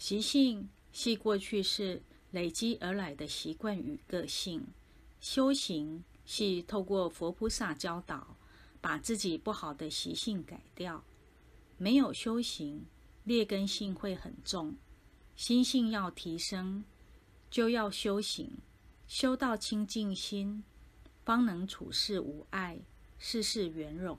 习性系过去式累积而来的习惯与个性。修行系透过佛菩萨教导，把自己不好的习性改掉。没有修行，劣根性会很重。心性要提升，就要修行，修到清净心，方能处事无碍，事事圆融。